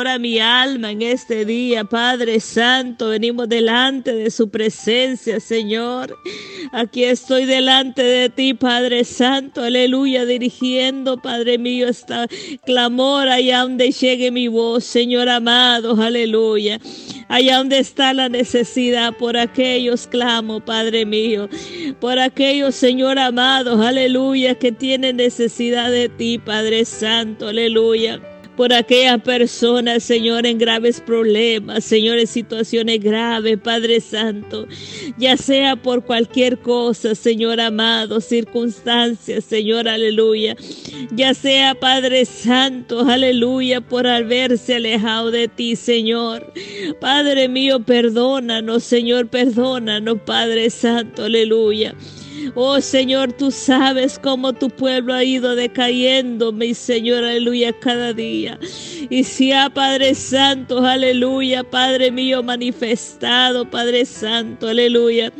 Ahora mi alma en este día, Padre Santo, venimos delante de su presencia, Señor. Aquí estoy delante de ti, Padre Santo, aleluya, dirigiendo, Padre mío, esta clamor allá donde llegue mi voz, Señor amado, aleluya. Allá donde está la necesidad, por aquellos clamo, Padre mío, por aquellos, Señor amado, aleluya, que tienen necesidad de ti, Padre Santo, aleluya por aquellas personas, Señor, en graves problemas, Señor, en situaciones graves, Padre Santo, ya sea por cualquier cosa, Señor amado, circunstancias, Señor, aleluya, ya sea, Padre Santo, aleluya, por haberse alejado de ti, Señor. Padre mío, perdónanos, Señor, perdónanos, Padre Santo, aleluya. Oh Señor, tú sabes cómo tu pueblo ha ido decayendo, mi Señor, aleluya, cada día. Y si ha Padre Santo, aleluya, Padre mío, manifestado, Padre Santo, aleluya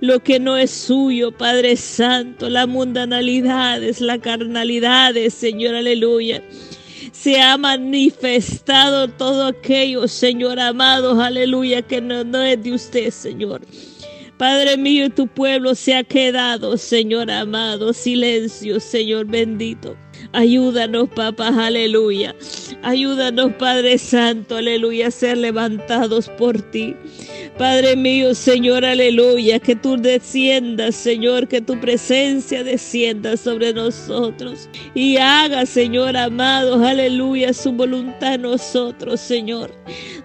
lo que no es suyo, Padre Santo, la mundanalidad es la carnalidad, Señor, aleluya. Se ha manifestado todo aquello, Señor amado, aleluya, que no es de usted, Señor. Padre mío, tu pueblo se ha quedado, Señor amado, silencio, Señor bendito. Ayúdanos, papá, aleluya. Ayúdanos, Padre Santo, aleluya, a ser levantados por ti. Padre mío, Señor, aleluya, que tú desciendas, Señor, que tu presencia descienda sobre nosotros y haga, Señor amado, aleluya, su voluntad en nosotros, Señor.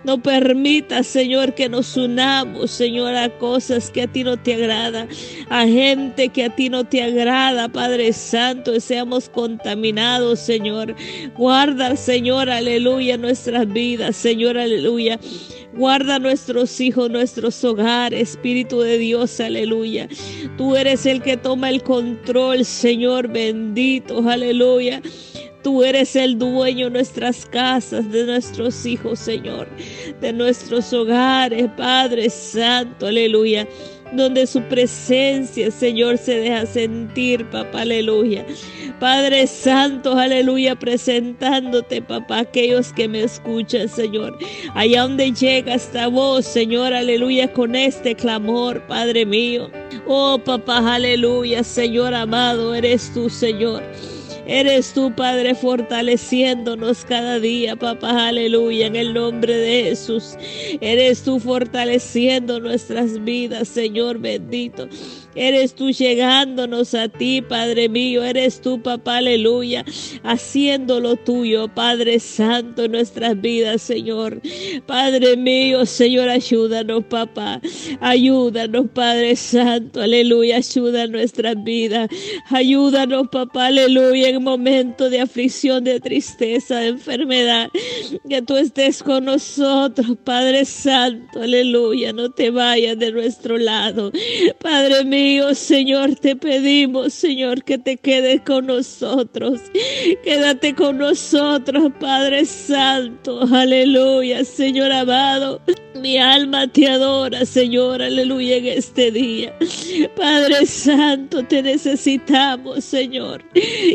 No permita, Señor, que nos unamos, Señor, a cosas que a ti no te agrada, a gente que a ti no te agrada, Padre Santo, y seamos contaminados, Señor. Guarda, Señor, aleluya, nuestras vidas, Señor, aleluya. Guarda nuestros hijos, nuestros hogares, Espíritu de Dios, aleluya. Tú eres el que toma el control, Señor bendito, aleluya. Tú eres el dueño de nuestras casas, de nuestros hijos, Señor, de nuestros hogares, Padre Santo, aleluya donde su presencia, Señor, se deja sentir, papá, aleluya. Padre Santo, aleluya, presentándote, papá, aquellos que me escuchan, Señor. Allá donde llega esta voz, Señor, aleluya, con este clamor, Padre mío. Oh, papá, aleluya, Señor amado, eres tú, Señor. Eres tú, Padre, fortaleciéndonos cada día, papá, aleluya, en el nombre de Jesús. Eres tú fortaleciendo nuestras vidas, Señor bendito. Eres tú llegándonos a ti, Padre mío. Eres tú, papá, aleluya. Haciendo lo tuyo, Padre Santo, en nuestras vidas, Señor. Padre mío, Señor, ayúdanos, papá. Ayúdanos, Padre Santo, aleluya. Ayuda nuestras vidas. Ayúdanos, papá, aleluya, en momentos de aflicción, de tristeza, de enfermedad. Que tú estés con nosotros, Padre Santo, aleluya. No te vayas de nuestro lado. Padre mío. Señor, te pedimos, Señor, que te quedes con nosotros. Quédate con nosotros, Padre Santo. Aleluya, Señor amado. Mi alma te adora, Señor, aleluya, en este día. Padre Santo, te necesitamos, Señor.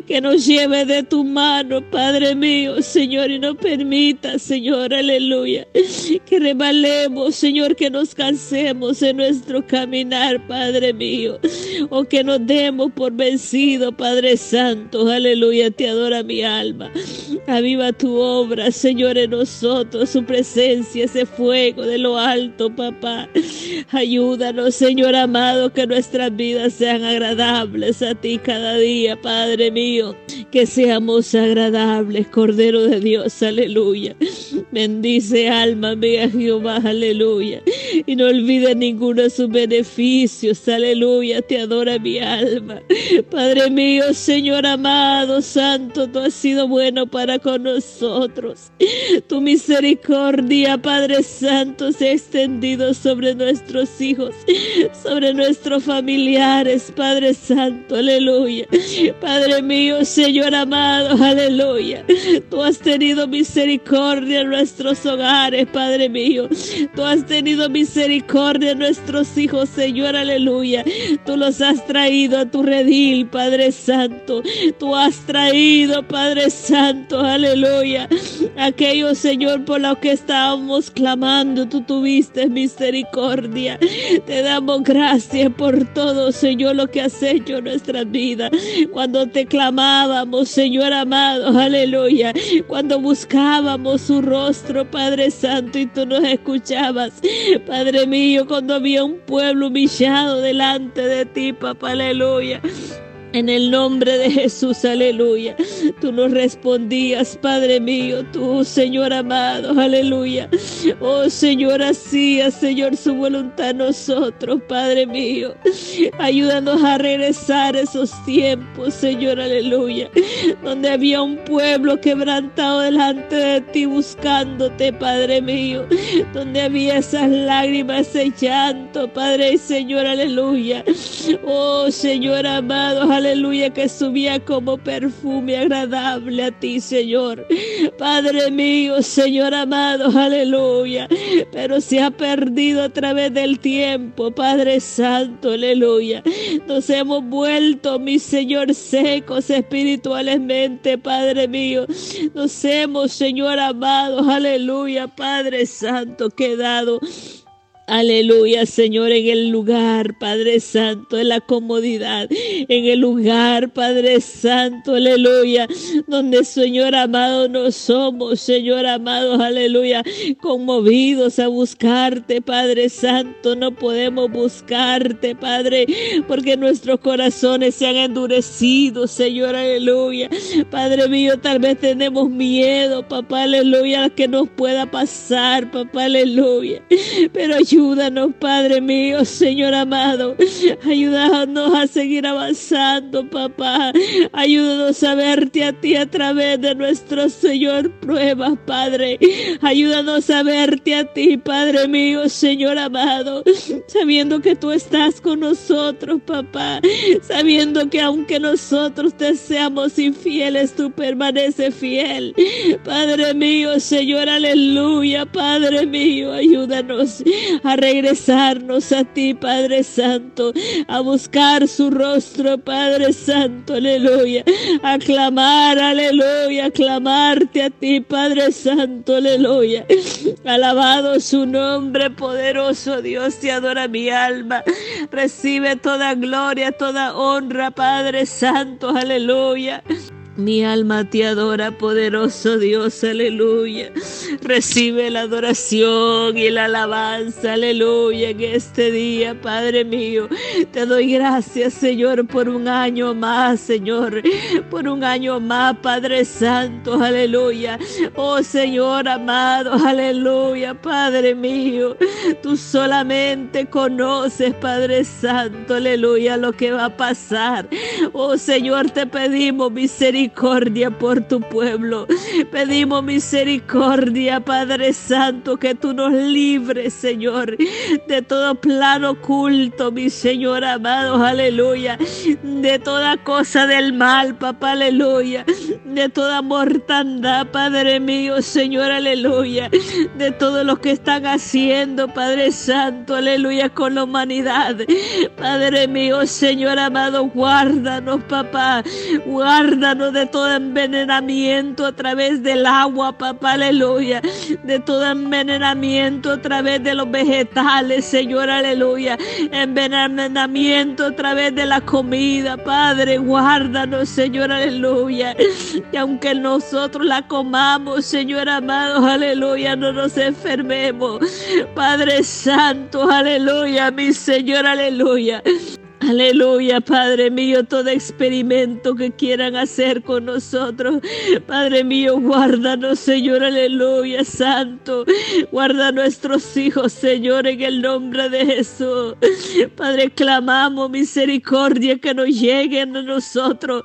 Que nos lleve de tu mano, Padre mío, Señor, y no permita, Señor, aleluya, que rebalemos, Señor, que nos cansemos en nuestro caminar, Padre mío, o que nos demos por vencido, Padre Santo, aleluya, te adora mi alma. Aviva tu obra, Señor, en nosotros, su presencia, ese fuego de lo alto, papá. Ayúdanos, Señor amado, que nuestras vidas sean agradables a ti cada día, Padre mío. Que seamos agradables, Cordero de Dios, aleluya. Bendice alma mía, Jehová, aleluya. Y no olvide ninguno de sus beneficios, aleluya. Te adora mi alma. Padre mío, Señor amado, Santo, tú has sido bueno para con nosotros. Tu misericordia, Padre Santo, se ha extendido sobre nuestros hijos, sobre nuestros familiares, Padre Santo, aleluya. Padre mío, Señor amado, aleluya. Tú has tenido misericordia en nuestros hogares, Padre mío. Tú has tenido misericordia a nuestros hijos, Señor, aleluya. Tú los has traído a tu redil, Padre Santo. Tú has traído, Padre Santo, aleluya. Aquellos, Señor, por los que estábamos clamando, tú tuviste misericordia. Te damos gracias por todo, Señor, lo que has hecho en nuestra vida. Cuando te clamábamos, Señor amado, aleluya. Cuando buscábamos su rostro, Padre Santo, y tú nos escuchabas. Padre mío, cuando había un pueblo humillado delante de ti, papá, aleluya. En el nombre de Jesús, aleluya. Tú nos respondías, Padre mío, tú, Señor amado, aleluya. Oh, Señor, hacía, Señor, su voluntad a nosotros, Padre mío. Ayúdanos a regresar esos tiempos, Señor, aleluya. Donde había un pueblo quebrantado delante de ti buscándote, Padre mío. Donde había esas lágrimas, ese llanto, Padre y Señor, aleluya. Oh, Señor amado, aleluya aleluya, que subía como perfume agradable a ti, Señor. Padre mío, Señor amado, aleluya. Pero se ha perdido a través del tiempo, Padre Santo, aleluya. Nos hemos vuelto, mi Señor, secos espiritualmente, Padre mío. Nos hemos, Señor amado, aleluya, Padre Santo, quedado Aleluya, Señor, en el lugar, Padre Santo, en la comodidad, en el lugar, Padre Santo, aleluya, donde, Señor amado, no somos, Señor amado, aleluya, conmovidos a buscarte, Padre Santo, no podemos buscarte, Padre, porque nuestros corazones se han endurecido, Señor, aleluya. Padre mío, tal vez tenemos miedo, papá, aleluya, que nos pueda pasar, papá, aleluya, pero yo Ayúdanos, Padre mío, Señor amado. Ayúdanos a seguir avanzando, papá. Ayúdanos a verte a ti a través de nuestro Señor pruebas, Padre. Ayúdanos a verte a ti, Padre mío, Señor amado. Sabiendo que tú estás con nosotros, papá. Sabiendo que aunque nosotros te seamos infieles, tú permaneces fiel. Padre mío, Señor, aleluya. Padre mío, ayúdanos a regresarnos a ti, Padre Santo, a buscar su rostro, Padre Santo, aleluya, a clamar, aleluya, a clamarte a ti, Padre Santo, aleluya. Alabado su nombre poderoso, Dios, te adora mi alma. Recibe toda gloria, toda honra, Padre Santo, aleluya. Mi alma te adora, poderoso Dios, aleluya. Recibe la adoración y la alabanza, aleluya, en este día, Padre mío. Te doy gracias, Señor, por un año más, Señor. Por un año más, Padre Santo, aleluya. Oh Señor amado, aleluya, Padre mío. Tú solamente conoces, Padre Santo, aleluya, lo que va a pasar. Oh Señor, te pedimos misericordia misericordia por tu pueblo. Pedimos misericordia, Padre Santo, que tú nos libres, Señor, de todo plano oculto, mi Señor amado, aleluya. De toda cosa del mal, papá, aleluya. De toda mortandad, Padre mío, Señor, aleluya. De todo lo que están haciendo, Padre Santo, aleluya, con la humanidad. Padre mío, Señor amado, guárdanos, papá. Guárdanos de todo envenenamiento a través del agua, papá, aleluya. De todo envenenamiento a través de los vegetales, Señor, aleluya. Envenenamiento a través de la comida, Padre, guárdanos, Señor, aleluya. Y aunque nosotros la comamos, Señor amado, aleluya, no nos enfermemos. Padre Santo, aleluya, mi Señor, aleluya. Aleluya, Padre mío, todo experimento que quieran hacer con nosotros. Padre mío, guárdanos, Señor, aleluya, Santo. Guarda nuestros hijos, Señor, en el nombre de Jesús. Padre, clamamos misericordia que nos lleguen a nosotros.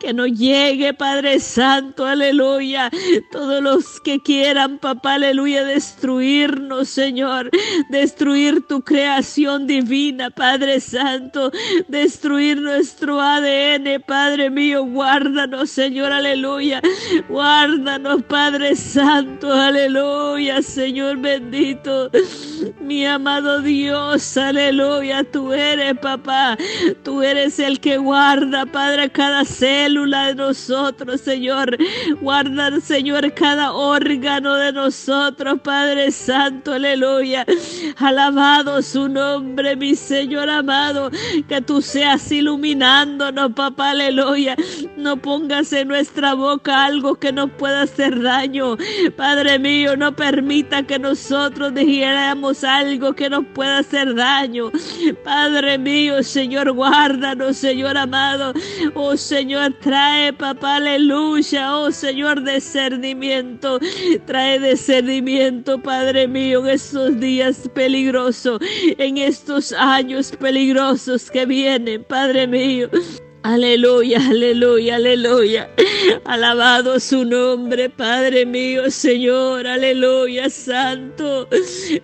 Que nos llegue, Padre Santo, aleluya. Todos los que quieran, papá, aleluya, destruirnos, Señor. Destruir tu creación divina, Padre Santo destruir nuestro ADN, Padre mío, guárdanos, Señor, aleluya, guárdanos, Padre Santo, aleluya, Señor bendito, mi amado Dios, aleluya, tú eres, papá, tú eres el que guarda, Padre, cada célula de nosotros, Señor, guarda, Señor, cada órgano de nosotros, Padre Santo, aleluya, alabado su nombre, mi Señor amado, tú seas iluminándonos, papá, aleluya. No pongas en nuestra boca algo que nos pueda hacer daño. Padre mío, no permita que nosotros dijéramos algo que nos pueda hacer daño. Padre mío, Señor, guárdanos, Señor amado. Oh Señor, trae, papá, aleluya. Oh Señor, discernimiento. Trae discernimiento, Padre mío, en estos días peligrosos, en estos años peligrosos que vienen, Padre mío. Aleluya, aleluya, aleluya. Alabado su nombre, Padre mío, Señor. Aleluya, Santo.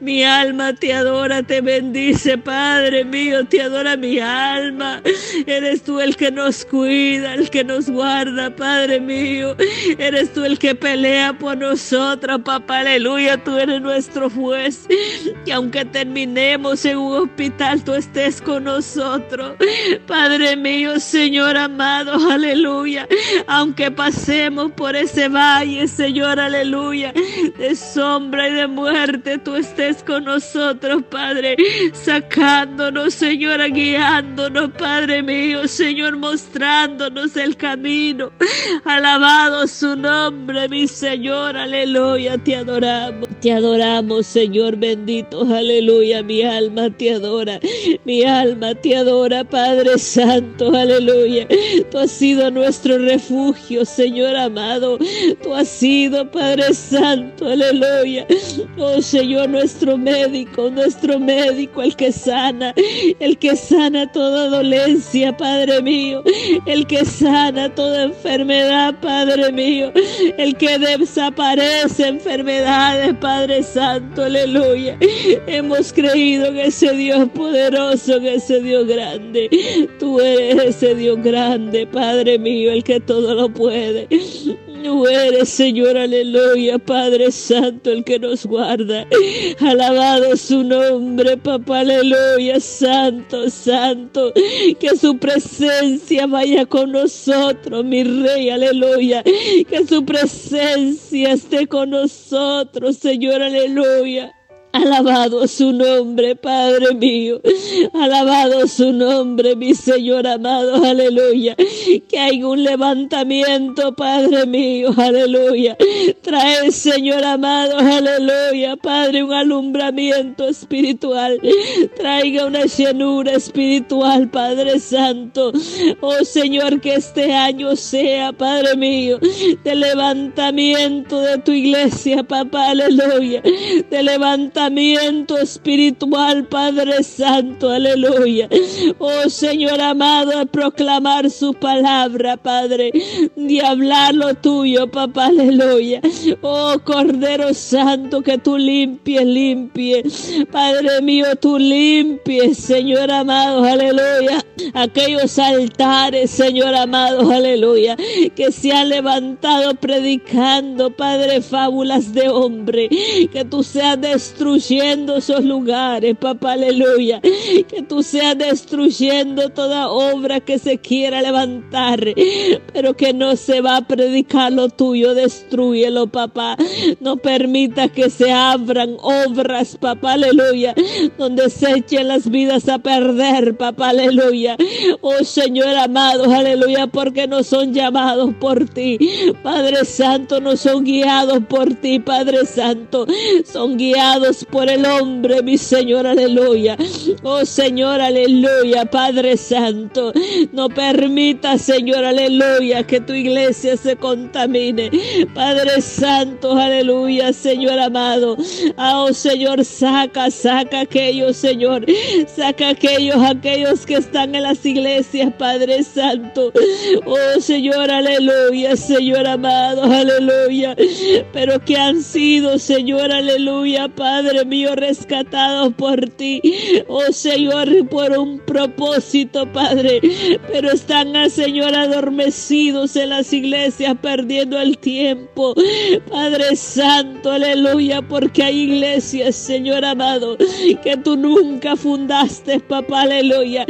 Mi alma te adora, te bendice, Padre mío, te adora mi alma. Eres tú el que nos cuida, el que nos guarda, Padre mío. Eres tú el que pelea por nosotros, papá. Aleluya, tú eres nuestro juez. Y aunque terminemos en un hospital, tú estés con nosotros. Padre mío, Señor. Señor amado, aleluya. Aunque pasemos por ese valle, Señor, aleluya, de sombra y de muerte, tú estés con nosotros, Padre, sacándonos, Señor, guiándonos, Padre mío, Señor, mostrándonos el camino. Alabado su nombre, mi Señor, aleluya, te adoramos, te adoramos, Señor bendito, aleluya, mi alma te adora, mi alma te adora, Padre Santo, aleluya. Tú has sido nuestro refugio, Señor amado. Tú has sido, Padre Santo, aleluya. Oh Señor, nuestro médico, nuestro médico, el que sana, el que sana toda dolencia, Padre mío. El que sana toda enfermedad, Padre mío. El que desaparece enfermedades, Padre Santo, aleluya. Hemos creído en ese Dios poderoso, en ese Dios grande. Tú eres ese Dios grande, Padre mío, el que todo lo puede. Tú eres, Señor, aleluya, Padre Santo, el que nos guarda. Alabado su nombre, papá, aleluya, Santo, Santo. Que su presencia vaya con nosotros, mi Rey, aleluya. Que su presencia esté con nosotros, Señor, aleluya. Alabado su nombre, Padre mío. Alabado su nombre, mi Señor amado. Aleluya. Que hay un levantamiento, Padre mío. Aleluya. Trae, Señor amado. Aleluya. Padre, un alumbramiento espiritual. Traiga una llenura espiritual, Padre Santo. Oh Señor, que este año sea, Padre mío, de levantamiento de tu iglesia, papá. Aleluya. De levantamiento espiritual, Padre Santo, aleluya. Oh Señor amado, a proclamar su palabra, Padre, de hablar lo tuyo, papá, aleluya. Oh Cordero Santo, que tú limpies, limpies. Padre mío, tú limpies, Señor amado, aleluya. Aquellos altares, Señor amado, aleluya, que se han levantado predicando, Padre, fábulas de hombre, que tú seas destruido destruyendo esos lugares, papá, aleluya. Que tú seas destruyendo toda obra que se quiera levantar, pero que no se va a predicar lo tuyo, destruyelo, papá. No permita que se abran obras, papá, aleluya, donde se echen las vidas a perder, papá, aleluya. Oh Señor amado, aleluya, porque no son llamados por ti. Padre Santo, no son guiados por ti, Padre Santo. Son guiados por el hombre, mi Señor, aleluya. Oh Señor, aleluya, Padre Santo. No permita, Señor, aleluya, que tu iglesia se contamine. Padre Santo, aleluya, Señor amado. Ah, oh Señor, saca, saca aquellos, Señor. Saca aquellos, aquellos que están en las iglesias, Padre Santo. Oh Señor, aleluya, Señor amado, aleluya. Pero que han sido, Señor, aleluya, Padre Padre mío, rescatados por ti. Oh Señor, por un propósito, Padre. Pero están, ah, Señor, adormecidos en las iglesias, perdiendo el tiempo. Padre Santo, aleluya, porque hay iglesias, Señor amado, que tú nunca fundaste, papá, aleluya.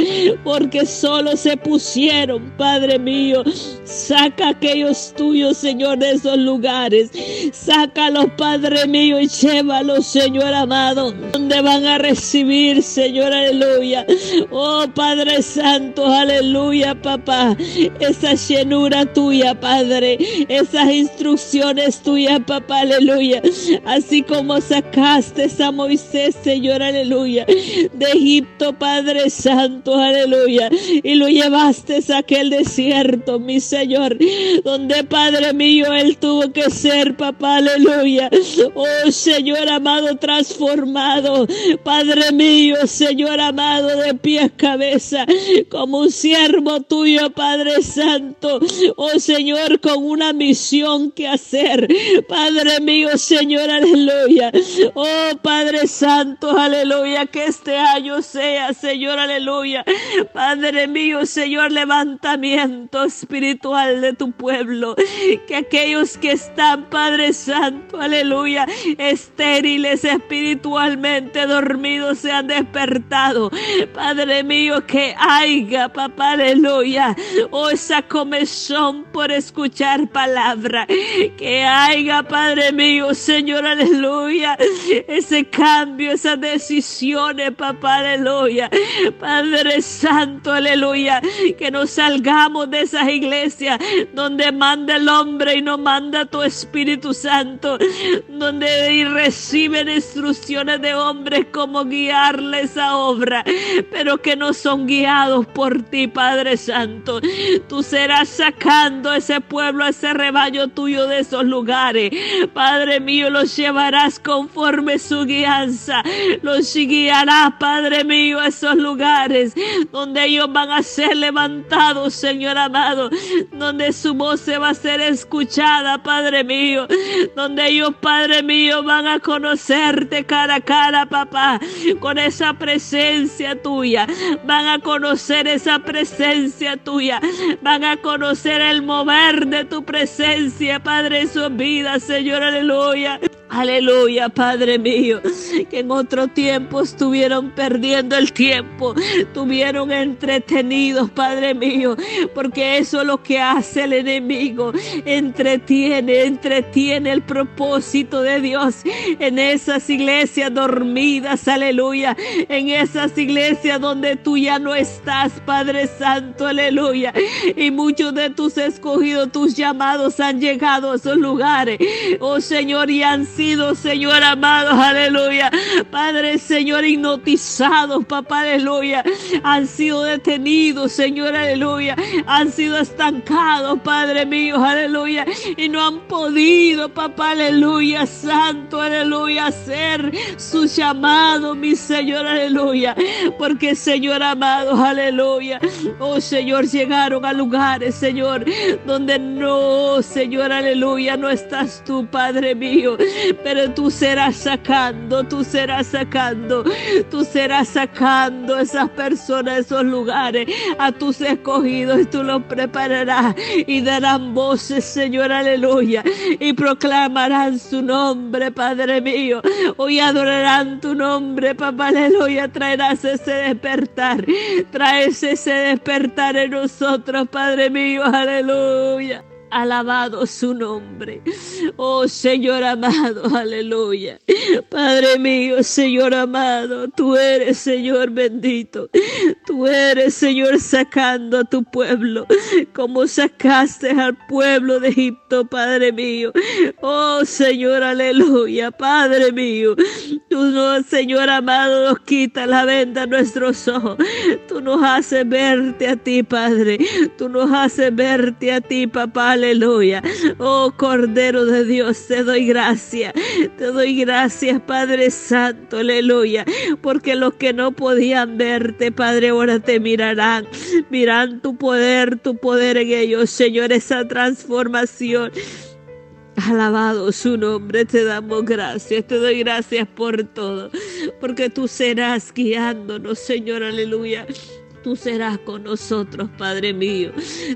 Porque solo se pusieron, Padre mío. Saca aquellos tuyos, Señor, de esos lugares. Sácalos, Padre mío, y llévalos, Señor amado, donde van a recibir, Señor, aleluya. Oh, Padre Santo, aleluya, papá. Esa llenura tuya, Padre. Esas instrucciones tuyas, papá, aleluya. Así como sacaste a Moisés, Señor, aleluya. De Egipto, Padre Santo, aleluya. Y lo llevaste a aquel desierto, mi Señor. Donde, Padre mío, él tuvo que ser, papá, aleluya. Oh, Señor amado, transformado. Padre mío, Señor amado, de pies cabeza, como un siervo tuyo, Padre Santo. Oh, Señor, con una misión que hacer. Padre mío, Señor, aleluya. Oh, Padre Santo, aleluya. Que este año sea, Señor, aleluya. Padre mío, Señor, levantamiento espiritual de tu pueblo. Que aquellos que están, Padre Santo, aleluya, estériles espiritualmente dormidos sean despertados. Padre mío, que haya, papá, aleluya. Oh, esa comezón por escuchar palabra. Que haya, Padre mío, Señor, aleluya. Ese cambio, esas decisiones, papá, aleluya. Padre Santo, aleluya. Que nos salgamos de esas iglesias donde manda el hombre y no manda tu Espíritu Santo. Donde reciben instrucciones de hombres como guiarle esa obra. Pero que no son guiados por ti, Padre Santo. Tú serás sacando ese pueblo, ese rebaño tuyo de esos lugares. Padre mío, los llevarás conforme su guianza. Los guiarás, Padre mío, a esos lugares donde ellos van a ser levantados, Señor amado. Donde su voz se va a ser escuchada, Padre mío. Donde ellos, Padre mío, van a cara a cara, papá. Con esa presencia tuya. Van a conocer esa presencia tuya. Van a conocer el mover de tu presencia, Padre, en su vida, Señor, aleluya. Aleluya, Padre mío, que en otro tiempo estuvieron perdiendo el tiempo, estuvieron entretenidos, Padre mío, porque eso es lo que hace el enemigo, entretiene, entretiene el propósito de Dios en esas iglesias dormidas, aleluya, en esas iglesias donde tú ya no estás, Padre Santo, aleluya, y muchos de tus escogidos, tus llamados han llegado a esos lugares, oh Señor, y han sido Señor amado, aleluya. Padre, Señor, hipnotizados, papá, aleluya. Han sido detenidos, Señor, aleluya. Han sido estancados, Padre mío, aleluya. Y no han podido, papá, aleluya, santo, aleluya, hacer su llamado, mi Señor, aleluya. Porque, Señor amado, aleluya. Oh, Señor, llegaron a lugares, Señor, donde no, Señor, aleluya, no estás tú, Padre mío pero tú serás sacando, tú serás sacando, tú serás sacando esas personas, esos lugares, a tus escogidos y tú los prepararás. Y darán voces, Señor, aleluya, y proclamarán su nombre, Padre mío. Hoy adorarán tu nombre, papá, aleluya, traerás ese despertar, traes ese despertar en nosotros, Padre mío, aleluya alabado su nombre. Oh Señor amado, aleluya. Padre mío, Señor amado, tú eres Señor bendito. Tú eres Señor sacando a tu pueblo, como sacaste al pueblo de Egipto, Padre mío. Oh Señor, aleluya, Padre mío. Tú no, Señor amado, nos quita la venda a nuestros ojos. Tú nos haces verte a ti, Padre. Tú nos haces verte a ti, papá aleluya. Oh Cordero de Dios, te doy gracias. Te doy gracias, Padre Santo, aleluya. Porque los que no podían verte, Padre, ahora te mirarán. Miran tu poder, tu poder en ellos, Señor, esa transformación Alabado su nombre, te damos gracias, te doy gracias por todo, porque tú serás guiándonos, Señor, aleluya. Tú serás con nosotros, Padre mío.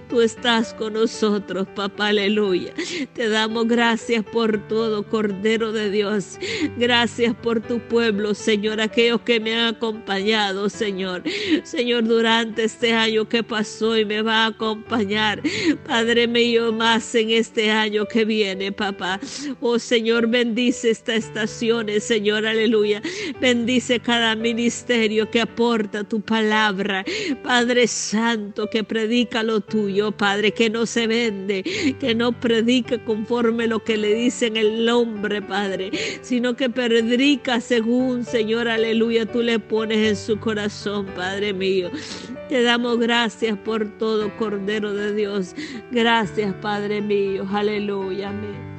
Tú estás con nosotros, papá, aleluya. Te damos gracias por todo, Cordero de Dios. Gracias por tu pueblo, Señor, aquellos que me han acompañado, Señor. Señor, durante este año que pasó y me va a acompañar, Padre mío, más en este año que viene, papá. Oh, Señor, bendice estas estaciones, Señor, aleluya. Bendice cada ministerio que aporta tu palabra. Padre Santo, que predica lo tuyo, Padre, que no se vende, que no predica conforme lo que le dicen el hombre, Padre, sino que predica según, Señor, aleluya, tú le pones en su corazón, Padre mío. Te damos gracias por todo, Cordero de Dios. Gracias, Padre mío. Aleluya. Amén.